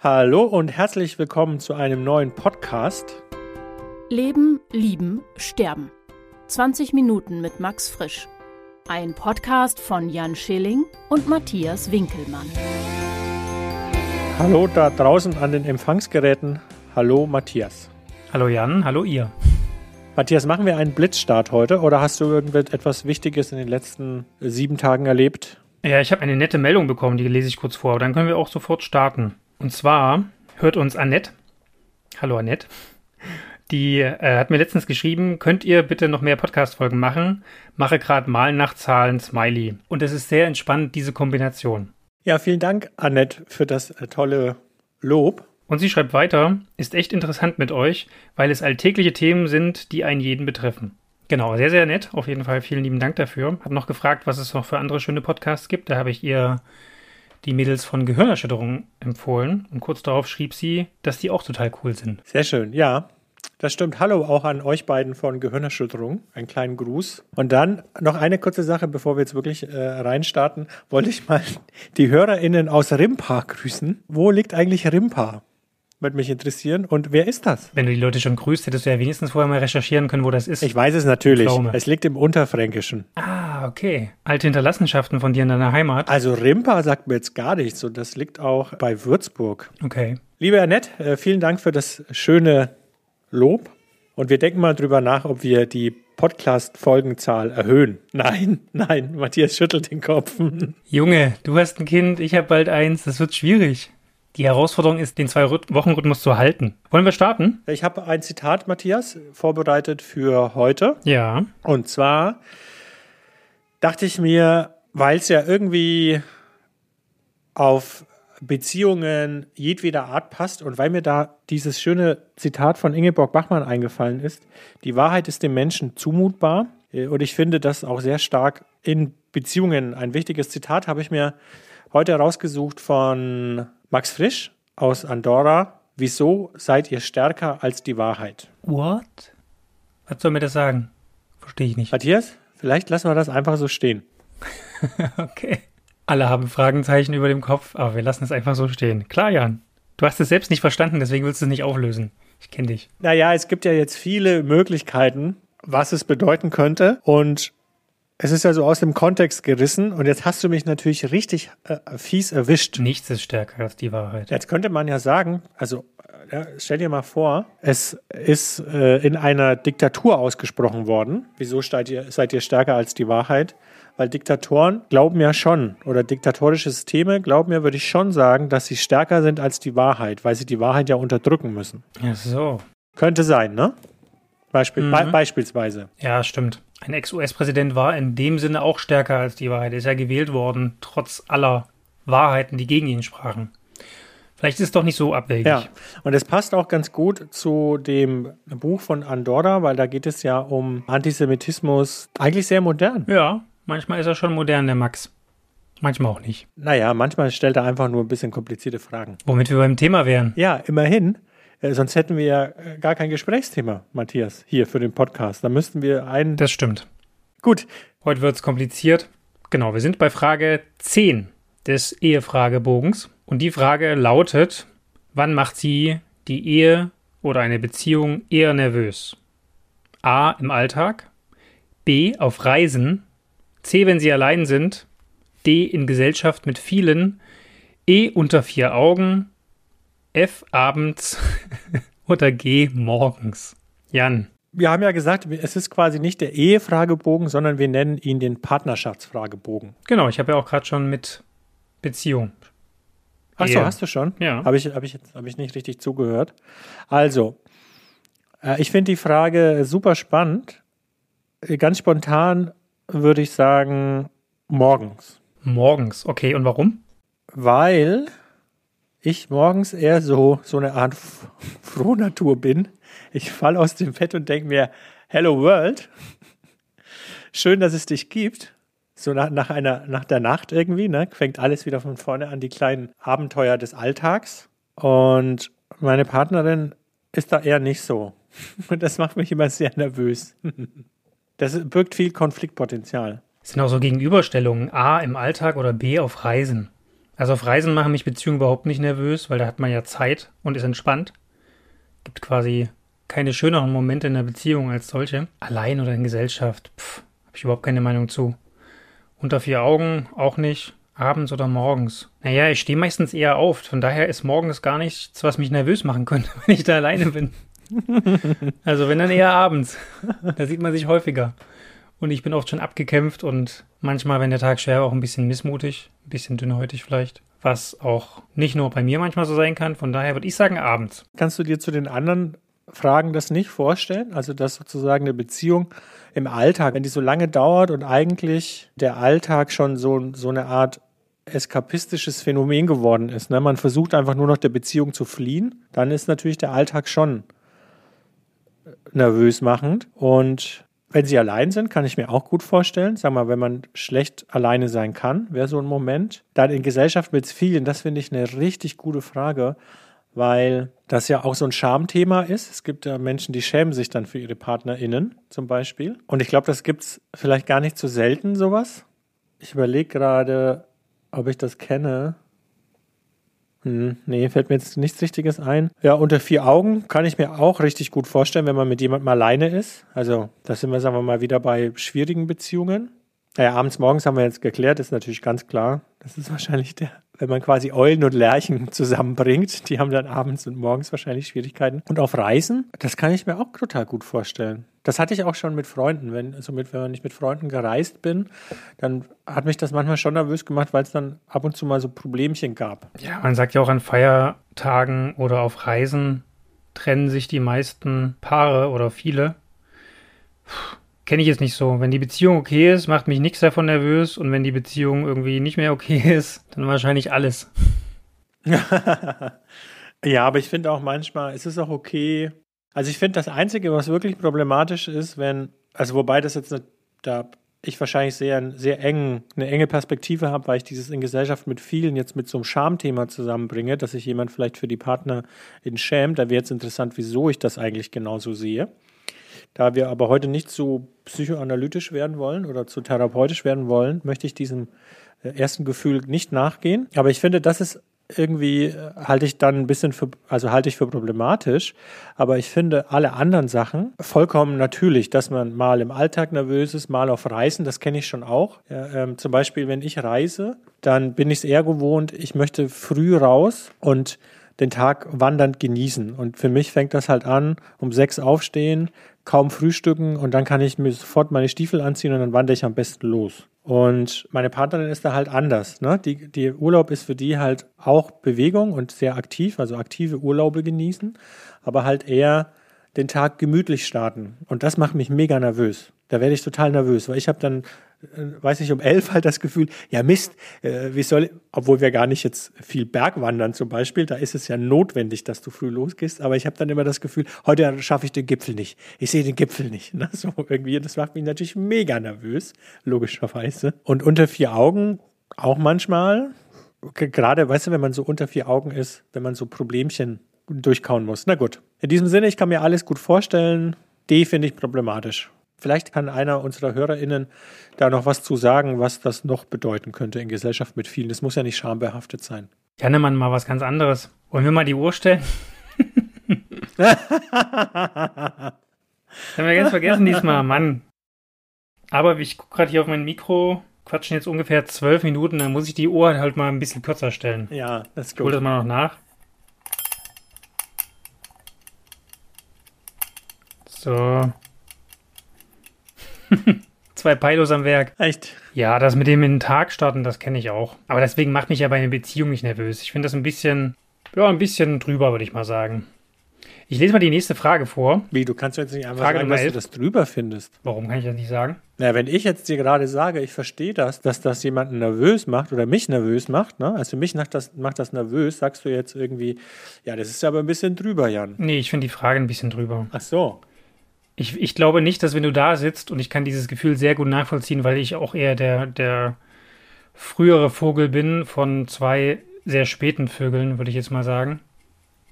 Hallo und herzlich willkommen zu einem neuen Podcast. Leben, Lieben, Sterben. 20 Minuten mit Max Frisch. Ein Podcast von Jan Schilling und Matthias Winkelmann. Hallo da draußen an den Empfangsgeräten. Hallo Matthias. Hallo Jan, hallo ihr. Matthias, machen wir einen Blitzstart heute oder hast du irgendetwas Wichtiges in den letzten sieben Tagen erlebt? Ja, ich habe eine nette Meldung bekommen, die lese ich kurz vor, aber dann können wir auch sofort starten. Und zwar hört uns Annette. Hallo Annette. Die äh, hat mir letztens geschrieben, könnt ihr bitte noch mehr Podcast-Folgen machen? Mache gerade mal nach Zahlen Smiley. Und es ist sehr entspannt, diese Kombination. Ja, vielen Dank, Annette, für das äh, tolle Lob. Und sie schreibt weiter, ist echt interessant mit euch, weil es alltägliche Themen sind, die einen jeden betreffen. Genau, sehr, sehr nett. Auf jeden Fall vielen lieben Dank dafür. Hab noch gefragt, was es noch für andere schöne Podcasts gibt. Da habe ich ihr die Mädels von Gehirnerschütterung empfohlen und kurz darauf schrieb sie, dass die auch total cool sind. Sehr schön, ja. Das stimmt. Hallo auch an euch beiden von Gehirnerschütterung. Einen kleinen Gruß. Und dann noch eine kurze Sache, bevor wir jetzt wirklich äh, reinstarten, wollte ich mal die HörerInnen aus Rimpa grüßen. Wo liegt eigentlich Rimpa? Würde mich interessieren. Und wer ist das? Wenn du die Leute schon grüßt, hättest du ja wenigstens vorher mal recherchieren können, wo das ist. Ich weiß es natürlich. Es liegt im Unterfränkischen. Ah, okay. Alte Hinterlassenschaften von dir in deiner Heimat. Also Rimpa sagt mir jetzt gar nichts und das liegt auch bei Würzburg. Okay. Liebe Annette, äh, vielen Dank für das schöne Lob. Und wir denken mal drüber nach, ob wir die Podcast-Folgenzahl erhöhen. Nein, nein, Matthias schüttelt den Kopf. Junge, du hast ein Kind, ich habe bald eins, das wird schwierig. Die Herausforderung ist, den Zwei-Wochen-Rhythmus zu halten. Wollen wir starten? Ich habe ein Zitat, Matthias, vorbereitet für heute. Ja. Und zwar dachte ich mir, weil es ja irgendwie auf Beziehungen jedweder Art passt und weil mir da dieses schöne Zitat von Ingeborg Bachmann eingefallen ist, die Wahrheit ist dem Menschen zumutbar. Und ich finde das auch sehr stark in Beziehungen ein wichtiges Zitat, habe ich mir heute rausgesucht von Max Frisch aus Andorra. Wieso seid ihr stärker als die Wahrheit? What? Was soll mir das sagen? Verstehe ich nicht. Matthias, vielleicht lassen wir das einfach so stehen. okay. Alle haben Fragenzeichen über dem Kopf, aber wir lassen es einfach so stehen. Klar, Jan. Du hast es selbst nicht verstanden, deswegen willst du es nicht auflösen. Ich kenne dich. Naja, es gibt ja jetzt viele Möglichkeiten, was es bedeuten könnte. Und es ist ja so aus dem Kontext gerissen und jetzt hast du mich natürlich richtig äh, fies erwischt. Nichts ist stärker als die Wahrheit. Jetzt könnte man ja sagen, also ja, stell dir mal vor, es ist äh, in einer Diktatur ausgesprochen worden. Wieso seid ihr, seid ihr stärker als die Wahrheit? Weil Diktatoren glauben ja schon, oder diktatorische Systeme glauben ja, würde ich schon sagen, dass sie stärker sind als die Wahrheit, weil sie die Wahrheit ja unterdrücken müssen. Ja, so. Könnte sein, ne? Beispiel, Mhm. be beispielsweise. Ja, stimmt. Ein Ex-US-Präsident war in dem Sinne auch stärker als die Wahrheit. Er ist ja gewählt worden, trotz aller Wahrheiten, die gegen ihn sprachen. Vielleicht ist es doch nicht so abwegig. Ja, und es passt auch ganz gut zu dem Buch von Andorra, weil da geht es ja um Antisemitismus, eigentlich sehr modern. Ja, manchmal ist er schon modern, der Max. Manchmal auch nicht. Naja, manchmal stellt er einfach nur ein bisschen komplizierte Fragen. Womit wir beim Thema wären. Ja, immerhin. Äh, sonst hätten wir ja äh, gar kein Gesprächsthema, Matthias, hier für den Podcast. Da müssten wir einen. Das stimmt. Gut, Heute wird es kompliziert. Genau, wir sind bei Frage 10 des Ehefragebogens. Und die Frage lautet, wann macht sie die Ehe oder eine Beziehung eher nervös? A. Im Alltag. B. Auf Reisen. C. Wenn sie allein sind. D. In Gesellschaft mit vielen. E. Unter vier Augen. F. Abends. oder G. Morgens. Jan. wir haben ja gesagt, es ist quasi nicht der Ehefragebogen, sondern wir nennen ihn den Partnerschaftsfragebogen. Genau, ich habe ja auch gerade schon mit Beziehung. Ach so, hast du schon? Ja. Habe ich, hab ich, hab ich nicht richtig zugehört. Also, äh, ich finde die Frage super spannend. Äh, Ganz spontan würde ich sagen, morgens. Morgens, okay. Und warum? Weil ich morgens eher so, so eine Art Frohnatur bin. Ich falle aus dem Bett und denke mir, Hello World. Schön, dass es dich gibt. So nach, nach einer, nach der Nacht irgendwie, ne, fängt alles wieder von vorne an, die kleinen Abenteuer des Alltags. Und meine Partnerin ist da eher nicht so. Und das macht mich immer sehr nervös. Das birgt viel Konfliktpotenzial. Es sind auch so Gegenüberstellungen. A im Alltag oder B auf Reisen. Also auf Reisen machen mich Beziehungen überhaupt nicht nervös, weil da hat man ja Zeit und ist entspannt. Gibt quasi keine schöneren Momente in der Beziehung als solche. Allein oder in Gesellschaft, habe ich überhaupt keine Meinung zu. Unter vier Augen auch nicht. Abends oder morgens? Naja, ich stehe meistens eher auf. Von daher ist morgens gar nichts, was mich nervös machen könnte, wenn ich da alleine bin. also wenn dann eher abends. Da sieht man sich häufiger. Und ich bin oft schon abgekämpft und manchmal, wenn der Tag schwer, auch ein bisschen missmutig, ein bisschen dünnhäutig vielleicht. Was auch nicht nur bei mir manchmal so sein kann. Von daher würde ich sagen abends. Kannst du dir zu den anderen Fragen das nicht vorstellen? Also, dass sozusagen eine Beziehung im Alltag, wenn die so lange dauert und eigentlich der Alltag schon so, so eine Art eskapistisches Phänomen geworden ist. Ne? Man versucht einfach nur noch der Beziehung zu fliehen, dann ist natürlich der Alltag schon nervös machend. Und wenn sie allein sind, kann ich mir auch gut vorstellen. Sag mal, wenn man schlecht alleine sein kann, wäre so ein Moment. Dann in Gesellschaft mit vielen, das finde ich eine richtig gute Frage, weil das ja auch so ein Schamthema ist. Es gibt ja Menschen, die schämen sich dann für ihre PartnerInnen zum Beispiel. Und ich glaube, das gibt es vielleicht gar nicht so selten, sowas. Ich überlege gerade, ob ich das kenne. Hm, nee, fällt mir jetzt nichts Richtiges ein. Ja, unter vier Augen kann ich mir auch richtig gut vorstellen, wenn man mit jemandem alleine ist. Also, da sind wir, sagen wir mal, wieder bei schwierigen Beziehungen. Naja, abends, morgens haben wir jetzt geklärt, ist natürlich ganz klar. Das ist wahrscheinlich der, wenn man quasi Eulen und Lerchen zusammenbringt, die haben dann abends und morgens wahrscheinlich Schwierigkeiten. Und auf Reisen, das kann ich mir auch total gut vorstellen. Das hatte ich auch schon mit Freunden. Wenn, also mit, wenn ich mit Freunden gereist bin, dann hat mich das manchmal schon nervös gemacht, weil es dann ab und zu mal so Problemchen gab. Ja, man sagt ja auch an Feiertagen oder auf Reisen trennen sich die meisten Paare oder viele. Puh kenne ich jetzt nicht so. Wenn die Beziehung okay ist, macht mich nichts davon nervös und wenn die Beziehung irgendwie nicht mehr okay ist, dann wahrscheinlich alles. ja, aber ich finde auch manchmal ist es auch okay. Also ich finde das Einzige, was wirklich problematisch ist, wenn, also wobei das jetzt da ich wahrscheinlich sehr, sehr eng, eine enge Perspektive habe, weil ich dieses in Gesellschaft mit vielen jetzt mit so einem Schamthema zusammenbringe, dass sich jemand vielleicht für die Partnerin schämt. Da wäre jetzt interessant, wieso ich das eigentlich genauso sehe. Da wir aber heute nicht zu psychoanalytisch werden wollen oder zu therapeutisch werden wollen, möchte ich diesem äh, ersten Gefühl nicht nachgehen. Aber ich finde, das ist irgendwie äh, halte ich dann ein bisschen für, also halte ich für problematisch. Aber ich finde alle anderen Sachen vollkommen natürlich, dass man mal im Alltag nervös ist, mal auf Reisen, das kenne ich schon auch. Ja, ähm, zum Beispiel, wenn ich reise, dann bin ich es eher gewohnt, ich möchte früh raus und den Tag wandernd genießen. Und für mich fängt das halt an, um sechs aufstehen, kaum frühstücken und dann kann ich mir sofort meine Stiefel anziehen und dann wandere ich am besten los. Und meine Partnerin ist da halt anders. Ne? Die, die Urlaub ist für die halt auch Bewegung und sehr aktiv, also aktive Urlaube genießen, aber halt eher den Tag gemütlich starten. Und das macht mich mega nervös. Da werde ich total nervös, weil ich habe dann weiß nicht, um elf halt das Gefühl, ja Mist, äh, wie soll, obwohl wir gar nicht jetzt viel Bergwandern zum Beispiel, da ist es ja notwendig, dass du früh losgehst, aber ich habe dann immer das Gefühl, heute schaffe ich den Gipfel nicht. Ich sehe den Gipfel nicht. Ne? So irgendwie, das macht mich natürlich mega nervös, logischerweise. Und unter vier Augen auch manchmal, gerade, weißt du, wenn man so unter vier Augen ist, wenn man so Problemchen durchkauen muss. Na gut. In diesem Sinne, ich kann mir alles gut vorstellen. D finde ich problematisch. Vielleicht kann einer unserer HörerInnen da noch was zu sagen, was das noch bedeuten könnte in Gesellschaft mit vielen. Das muss ja nicht schambehaftet sein. Jannemann, mal was ganz anderes. Wollen wir mal die Uhr stellen? haben wir ganz vergessen diesmal, Mann. Aber ich gucke gerade hier auf mein Mikro, quatschen jetzt ungefähr zwölf Minuten, dann muss ich die Uhr halt mal ein bisschen kürzer stellen. Ja, das ist gut. Hol das mal noch nach. So, Zwei Pilos am Werk. Echt? Ja, das mit dem in den Tag starten, das kenne ich auch. Aber deswegen macht mich ja bei einer Beziehung nicht nervös. Ich finde das ein bisschen, ja, ein bisschen drüber, würde ich mal sagen. Ich lese mal die nächste Frage vor. Wie, du kannst jetzt nicht einfach Frage sagen, dass du das drüber findest. Warum kann ich das nicht sagen? Na, wenn ich jetzt dir gerade sage, ich verstehe das, dass das jemanden nervös macht oder mich nervös macht, ne? Also mich macht das, macht das nervös, sagst du jetzt irgendwie, ja, das ist aber ein bisschen drüber, Jan. Nee, ich finde die Frage ein bisschen drüber. Ach so. Ich, ich glaube nicht, dass wenn du da sitzt und ich kann dieses Gefühl sehr gut nachvollziehen, weil ich auch eher der, der frühere Vogel bin von zwei sehr späten Vögeln, würde ich jetzt mal sagen,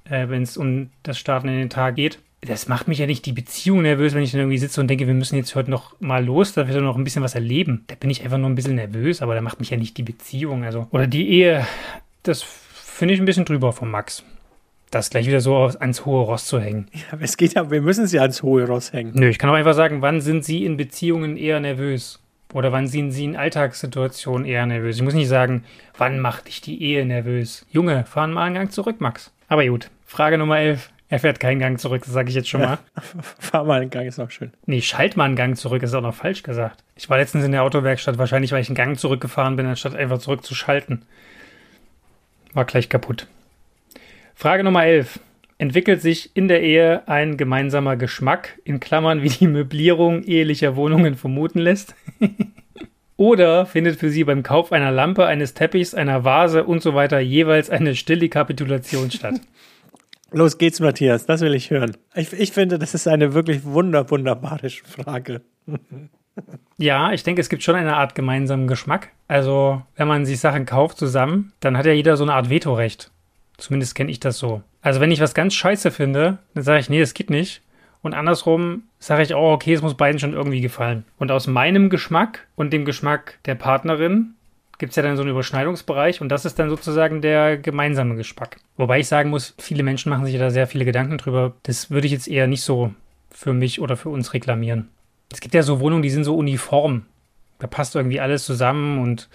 äh, wenn es um das Starten in den Tag geht. Das macht mich ja nicht die Beziehung nervös, wenn ich dann irgendwie sitze und denke, wir müssen jetzt heute noch mal los, da wird noch ein bisschen was erleben. Da bin ich einfach nur ein bisschen nervös, aber da macht mich ja nicht die Beziehung, also oder die Ehe das finde ich ein bisschen drüber von Max. Das gleich wieder so ans hohe Ross zu hängen. Ja, es geht ja, wir müssen sie ans hohe Ross hängen. Nö, ich kann auch einfach sagen, wann sind Sie in Beziehungen eher nervös? Oder wann sind Sie in Alltagssituationen eher nervös? Ich muss nicht sagen, wann macht dich die Ehe nervös? Junge, fahren mal einen Gang zurück, Max. Aber gut, Frage Nummer 11. Er fährt keinen Gang zurück, das sage ich jetzt schon mal. Ja, fahr mal einen Gang, ist auch schön. Nee, schalt mal einen Gang zurück, ist auch noch falsch gesagt. Ich war letztens in der Autowerkstatt, wahrscheinlich weil ich einen Gang zurückgefahren bin, anstatt einfach zurückzuschalten. War gleich kaputt. Frage Nummer 11. Entwickelt sich in der Ehe ein gemeinsamer Geschmack, in Klammern wie die Möblierung ehelicher Wohnungen vermuten lässt? Oder findet für Sie beim Kauf einer Lampe, eines Teppichs, einer Vase und so weiter jeweils eine stille Kapitulation statt? Los geht's, Matthias, das will ich hören. Ich, ich finde, das ist eine wirklich wunder, wunderbare Frage. Ja, ich denke, es gibt schon eine Art gemeinsamen Geschmack. Also, wenn man sich Sachen kauft zusammen, dann hat ja jeder so eine Art Vetorecht. Zumindest kenne ich das so. Also, wenn ich was ganz scheiße finde, dann sage ich, nee, das geht nicht. Und andersrum sage ich auch, okay, es muss beiden schon irgendwie gefallen. Und aus meinem Geschmack und dem Geschmack der Partnerin gibt es ja dann so einen Überschneidungsbereich und das ist dann sozusagen der gemeinsame Geschmack. Wobei ich sagen muss, viele Menschen machen sich da sehr viele Gedanken drüber. Das würde ich jetzt eher nicht so für mich oder für uns reklamieren. Es gibt ja so Wohnungen, die sind so uniform. Da passt irgendwie alles zusammen und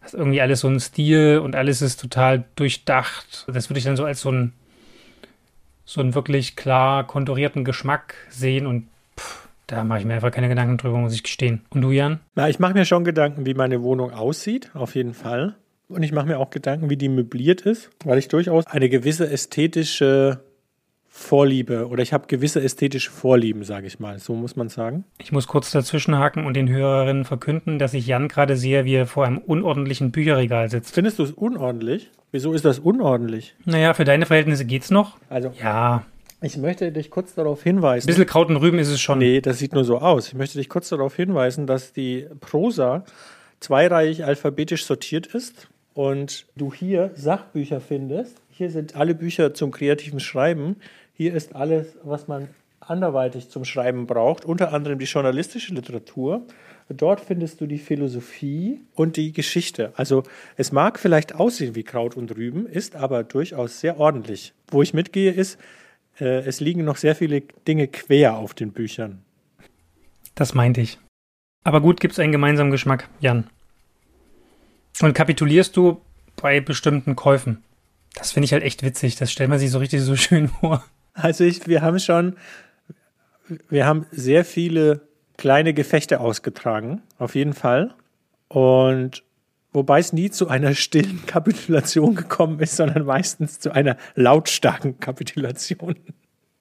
hast irgendwie alles so einen Stil und alles ist total durchdacht. Das würde ich dann so als so einen, so einen wirklich klar konturierten Geschmack sehen und da mache ich mir einfach keine Gedanken drüber, muss ich gestehen. Und du, Jan? Na, ich mache mir schon Gedanken, wie meine Wohnung aussieht, auf jeden Fall. Und ich mache mir auch Gedanken, wie die möbliert ist, weil ich durchaus eine gewisse ästhetische Vorliebe oder ich habe gewisse ästhetische Vorlieben, sage ich mal. So muss man sagen. Ich muss kurz dazwischenhaken und den Hörerinnen verkünden, dass ich Jan gerade sehe, wie er vor einem unordentlichen Bücherregal sitzt. Findest du es unordentlich? Wieso ist das unordentlich? Naja, für deine Verhältnisse geht's noch. Also, Ja, ich möchte dich kurz darauf hinweisen. ein bisschen Kraut und Rüben ist es schon. Nee, das sieht nur so aus. Ich möchte dich kurz darauf hinweisen, dass die Prosa zweireihig alphabetisch sortiert ist und du hier Sachbücher findest. Hier sind alle Bücher zum kreativen Schreiben. Hier ist alles, was man anderweitig zum Schreiben braucht, unter anderem die journalistische Literatur. Dort findest du die Philosophie und die Geschichte. Also es mag vielleicht aussehen wie Kraut und Rüben, ist aber durchaus sehr ordentlich. Wo ich mitgehe ist, äh, es liegen noch sehr viele Dinge quer auf den Büchern. Das meinte ich. Aber gut, gibt's einen gemeinsamen Geschmack, Jan. Und kapitulierst du bei bestimmten Käufen? Das finde ich halt echt witzig. Das stellt man sich so richtig so schön vor. Also ich, wir haben schon, wir haben sehr viele kleine Gefechte ausgetragen, auf jeden Fall. Und wobei es nie zu einer stillen Kapitulation gekommen ist, sondern meistens zu einer lautstarken Kapitulation.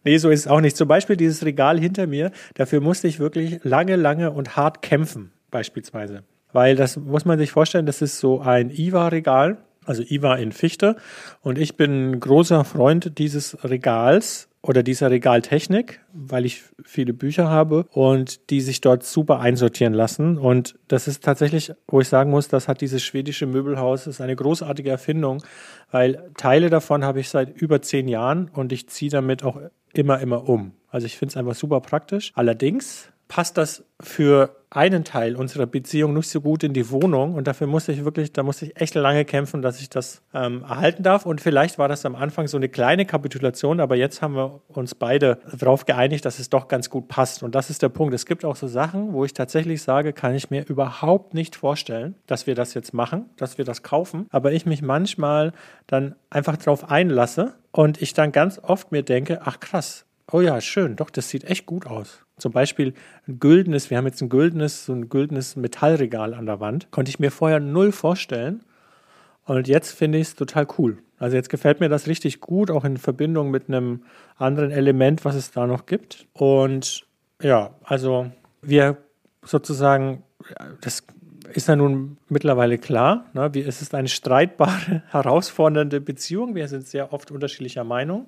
Nee, so ist es auch nicht. Zum Beispiel dieses Regal hinter mir, dafür musste ich wirklich lange, lange und hart kämpfen, beispielsweise. Weil das muss man sich vorstellen, das ist so ein IWA-Regal, also IWA in Fichte. Und ich bin großer Freund dieses Regals oder dieser Regaltechnik, weil ich viele Bücher habe und die sich dort super einsortieren lassen. Und das ist tatsächlich, wo ich sagen muss, das hat dieses schwedische Möbelhaus, ist eine großartige Erfindung, weil Teile davon habe ich seit über zehn Jahren und ich ziehe damit auch immer, immer um. Also ich finde es einfach super praktisch. Allerdings passt das für einen Teil unserer Beziehung nicht so gut in die Wohnung. Und dafür musste ich wirklich, da musste ich echt lange kämpfen, dass ich das ähm, erhalten darf. Und vielleicht war das am Anfang so eine kleine Kapitulation, aber jetzt haben wir uns beide darauf geeinigt, dass es doch ganz gut passt. Und das ist der Punkt. Es gibt auch so Sachen, wo ich tatsächlich sage, kann ich mir überhaupt nicht vorstellen, dass wir das jetzt machen, dass wir das kaufen, aber ich mich manchmal dann einfach darauf einlasse und ich dann ganz oft mir denke, ach krass, oh ja, schön, doch, das sieht echt gut aus. Zum Beispiel ein güldenes, wir haben jetzt ein güldenes, so ein güldenes Metallregal an der Wand. Konnte ich mir vorher null vorstellen. Und jetzt finde ich es total cool. Also jetzt gefällt mir das richtig gut, auch in Verbindung mit einem anderen Element, was es da noch gibt. Und ja, also wir sozusagen, das ist ja nun mittlerweile klar, ne? wie, es ist eine streitbare, herausfordernde Beziehung. Wir sind sehr oft unterschiedlicher Meinung.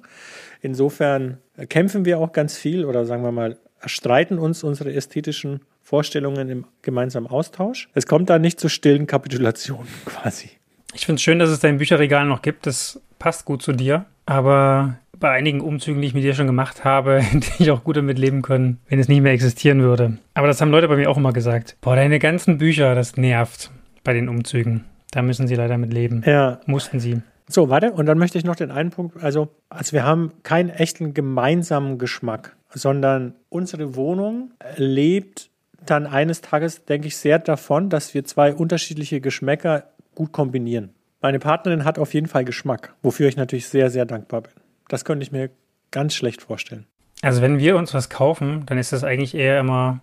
Insofern kämpfen wir auch ganz viel oder sagen wir mal, erstreiten uns unsere ästhetischen Vorstellungen im gemeinsamen Austausch. Es kommt da nicht zu stillen Kapitulationen quasi. Ich finde es schön, dass es dein Bücherregal noch gibt. Das passt gut zu dir. Aber bei einigen Umzügen, die ich mit dir schon gemacht habe, hätte ich auch gut damit leben können, wenn es nicht mehr existieren würde. Aber das haben Leute bei mir auch immer gesagt. Boah, deine ganzen Bücher, das nervt bei den Umzügen. Da müssen sie leider mit leben. Ja. Mussten sie. So, warte, und dann möchte ich noch den einen Punkt, also, also wir haben keinen echten gemeinsamen Geschmack, sondern unsere Wohnung lebt dann eines Tages, denke ich, sehr davon, dass wir zwei unterschiedliche Geschmäcker gut kombinieren. Meine Partnerin hat auf jeden Fall Geschmack, wofür ich natürlich sehr, sehr dankbar bin. Das könnte ich mir ganz schlecht vorstellen. Also wenn wir uns was kaufen, dann ist das eigentlich eher immer,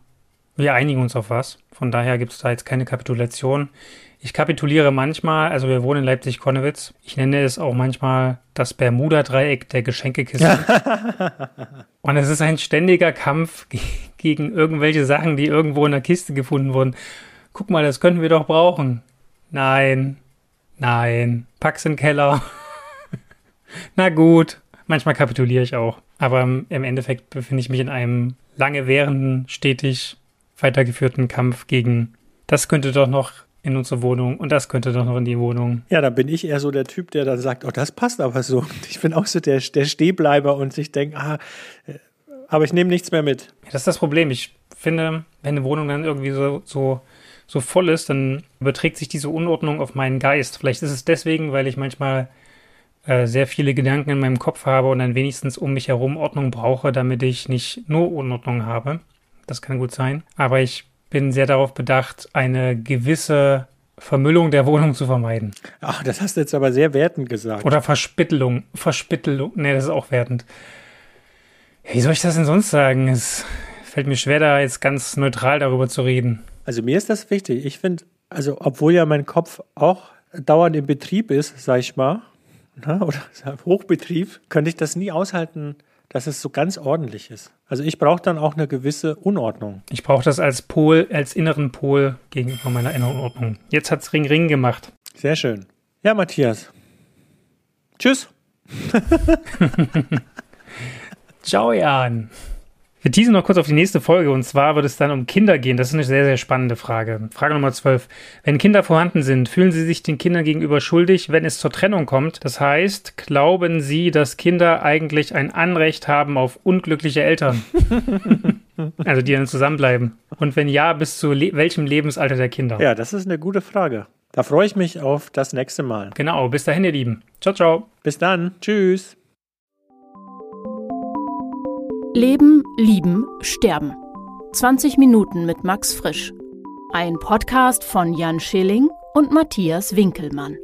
wir einigen uns auf was. Von daher gibt es da jetzt keine Kapitulation. Ich kapituliere manchmal, also wir wohnen in Leipzig-Konnewitz. Ich nenne es auch manchmal das Bermuda-Dreieck der Geschenkekiste. Und es ist ein ständiger Kampf gegen irgendwelche Sachen, die irgendwo in der Kiste gefunden wurden. Guck mal, das könnten wir doch brauchen. Nein, nein, pack's in den Keller. Na gut, manchmal kapituliere ich auch. Aber im Endeffekt befinde ich mich in einem lange währenden, stetig weitergeführten Kampf gegen, das könnte doch noch in unsere Wohnung und das könnte doch noch in die Wohnung. Ja, da bin ich eher so der Typ, der dann sagt, oh, das passt aber so. Ich bin auch so der, der Stehbleiber und ich denke, ah, äh, aber ich nehme nichts mehr mit. Das ist das Problem. Ich finde, wenn eine Wohnung dann irgendwie so, so, so voll ist, dann überträgt sich diese Unordnung auf meinen Geist. Vielleicht ist es deswegen, weil ich manchmal äh, sehr viele Gedanken in meinem Kopf habe und dann wenigstens um mich herum Ordnung brauche, damit ich nicht nur Unordnung habe. Das kann gut sein. Aber ich bin sehr darauf bedacht, eine gewisse Vermüllung der Wohnung zu vermeiden. Ach, das hast du jetzt aber sehr wertend gesagt. Oder Verspittelung. Verspittelung. Nee, das ist auch wertend. Wie soll ich das denn sonst sagen? Es fällt mir schwer, da jetzt ganz neutral darüber zu reden. Also mir ist das wichtig. Ich finde, also obwohl ja mein Kopf auch dauernd im Betrieb ist, sag ich mal, ne, oder Hochbetrieb, könnte ich das nie aushalten, dass es so ganz ordentlich ist. Also ich brauche dann auch eine gewisse Unordnung. Ich brauche das als Pol, als inneren Pol gegenüber meiner inneren Ordnung. Jetzt hat's Ring Ring gemacht. Sehr schön. Ja, Matthias. Tschüss. Ciao, Jan. Wir teasen noch kurz auf die nächste Folge und zwar wird es dann um Kinder gehen. Das ist eine sehr, sehr spannende Frage. Frage Nummer 12. Wenn Kinder vorhanden sind, fühlen Sie sich den Kindern gegenüber schuldig, wenn es zur Trennung kommt? Das heißt, glauben Sie, dass Kinder eigentlich ein Anrecht haben auf unglückliche Eltern? also die dann zusammenbleiben. Und wenn ja, bis zu le welchem Lebensalter der Kinder? Ja, das ist eine gute Frage. Da freue ich mich auf das nächste Mal. Genau, bis dahin, ihr Lieben. Ciao, ciao. Bis dann. Tschüss. Leben, Lieben, Sterben. 20 Minuten mit Max Frisch. Ein Podcast von Jan Schilling und Matthias Winkelmann.